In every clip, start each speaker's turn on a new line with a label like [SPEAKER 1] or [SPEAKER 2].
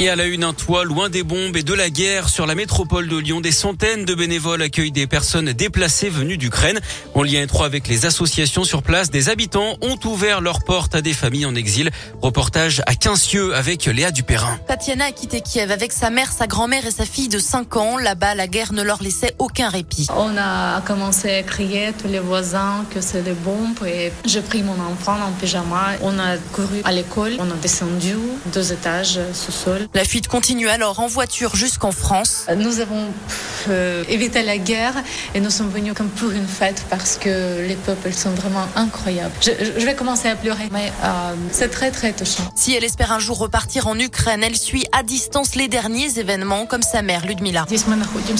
[SPEAKER 1] Et à la une, un toit loin des bombes et de la guerre sur la métropole de Lyon. Des centaines de bénévoles accueillent des personnes déplacées venues d'Ukraine. En lien étroit avec les associations sur place, des habitants ont ouvert leurs portes à des familles en exil. Reportage à Quincieux avec Léa Dupérin.
[SPEAKER 2] Tatiana a quitté Kiev avec sa mère, sa grand-mère et sa fille de 5 ans. Là-bas, la guerre ne leur laissait aucun répit.
[SPEAKER 3] On a commencé à crier tous les voisins que c'est des bombes et j'ai pris mon enfant en pyjama. On a couru à l'école, on a descendu deux étages sous-sol.
[SPEAKER 2] La fuite continue alors en voiture jusqu'en France.
[SPEAKER 3] Nous avons euh, évité la guerre et nous sommes venus comme pour une fête parce que les peuples sont vraiment incroyables. Je, je vais commencer à pleurer, mais euh, c'est très très touchant.
[SPEAKER 2] Si elle espère un jour repartir en Ukraine, elle suit à distance les derniers événements comme sa mère Ludmila.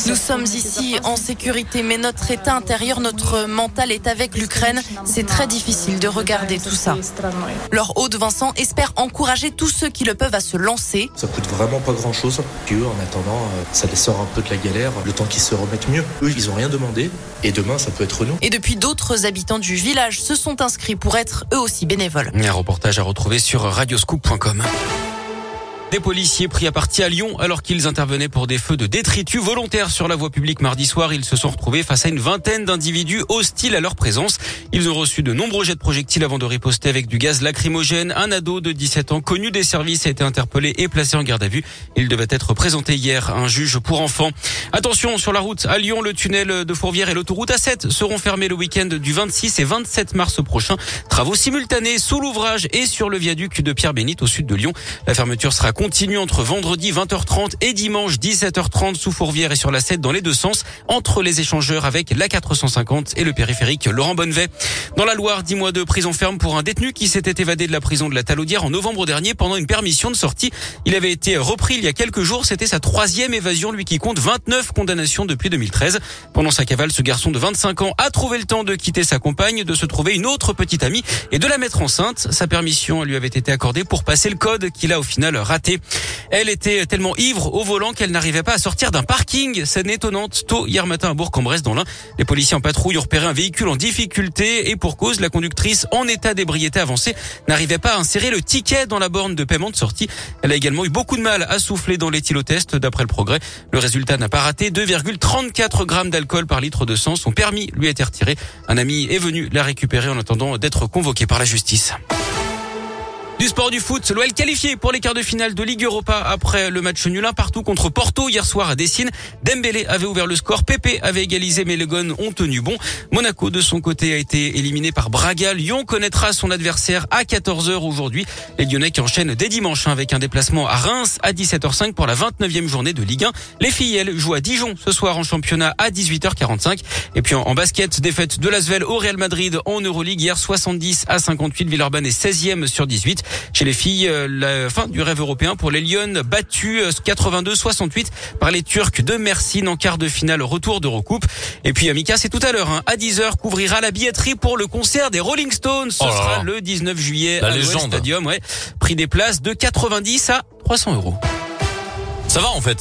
[SPEAKER 2] Nous sommes ici en sécurité, mais notre état intérieur, notre mental est avec l'Ukraine. C'est très difficile de regarder tout ça. Leur hôte Vincent espère encourager tous ceux qui le peuvent à se lancer.
[SPEAKER 4] Ça coûte vraiment pas grand chose. Puis eux, en attendant, euh, ça les sort un peu de la galère, le temps qu'ils se remettent mieux. Eux, ils ont rien demandé. Et demain, ça peut être nous.
[SPEAKER 2] Et depuis, d'autres habitants du village se sont inscrits pour être eux aussi bénévoles.
[SPEAKER 1] Un reportage à retrouver sur radioscoop.com. Des policiers pris à partie à Lyon alors qu'ils intervenaient pour des feux de détritus volontaires sur la voie publique mardi soir. Ils se sont retrouvés face à une vingtaine d'individus hostiles à leur présence. Ils ont reçu de nombreux jets de projectiles avant de riposter avec du gaz lacrymogène. Un ado de 17 ans connu des services a été interpellé et placé en garde à vue. Il devait être présenté hier à un juge pour enfants. Attention sur la route à Lyon, le tunnel de Fourvière et l'autoroute A7 seront fermés le week-end du 26 et 27 mars prochain. Travaux simultanés sous l'ouvrage et sur le viaduc de Pierre-Bénite au sud de Lyon. La fermeture sera continue entre vendredi 20h30 et dimanche 17h30 sous Fourvière et sur la 7 dans les deux sens entre les échangeurs avec la 450 et le périphérique Laurent Bonnevet. Dans la Loire, 10 mois de prison ferme pour un détenu qui s'était évadé de la prison de la Talaudière en novembre dernier pendant une permission de sortie. Il avait été repris il y a quelques jours. C'était sa troisième évasion, lui qui compte 29 condamnations depuis 2013. Pendant sa cavale, ce garçon de 25 ans a trouvé le temps de quitter sa compagne, de se trouver une autre petite amie et de la mettre enceinte. Sa permission lui avait été accordée pour passer le code qu'il a au final raté. Elle était tellement ivre au volant qu'elle n'arrivait pas à sortir d'un parking. Scène étonnante. Tôt hier matin à Bourg-en-Bresse dans l'Ain, les policiers en patrouille ont repéré un véhicule en difficulté et pour cause, la conductrice en état d'ébriété avancée n'arrivait pas à insérer le ticket dans la borne de paiement de sortie. Elle a également eu beaucoup de mal à souffler dans l'éthylotest d'après le progrès. Le résultat n'a pas raté. 2,34 grammes d'alcool par litre de sang. Son permis lui a été retiré. Un ami est venu la récupérer en attendant d'être convoqué par la justice. Du sport du foot, l'OL qualifié pour les quarts de finale de Ligue Europa après le match nul un partout contre Porto hier soir à Dessine. Dembélé avait ouvert le score, Pepe avait égalisé mais les Gones ont tenu bon. Monaco de son côté a été éliminé par Braga. Lyon connaîtra son adversaire à 14h aujourd'hui. Les Lyonnais qui enchaînent dès dimanche avec un déplacement à Reims à 17h05 pour la 29e journée de Ligue 1. Les filles, jouent à Dijon ce soir en championnat à 18h45. Et puis en, basket, défaite de l'Asvel au Real Madrid en Euroleague hier 70 à 58. Villeurbanne est 16e sur 18. Chez les filles, euh, la fin du rêve européen pour les Lyon battues 82-68 par les Turcs de Mersin en quart de finale retour d'Eurocoupe. Et puis Amika, c'est tout à l'heure, hein, à 10h, couvrira la billetterie pour le concert des Rolling Stones. Ce
[SPEAKER 5] Oh
[SPEAKER 1] sera le 19 juillet
[SPEAKER 5] La
[SPEAKER 1] à. Stadium. Ouais. Prix des places de 90 à 300 euros.
[SPEAKER 5] Ça va en fait.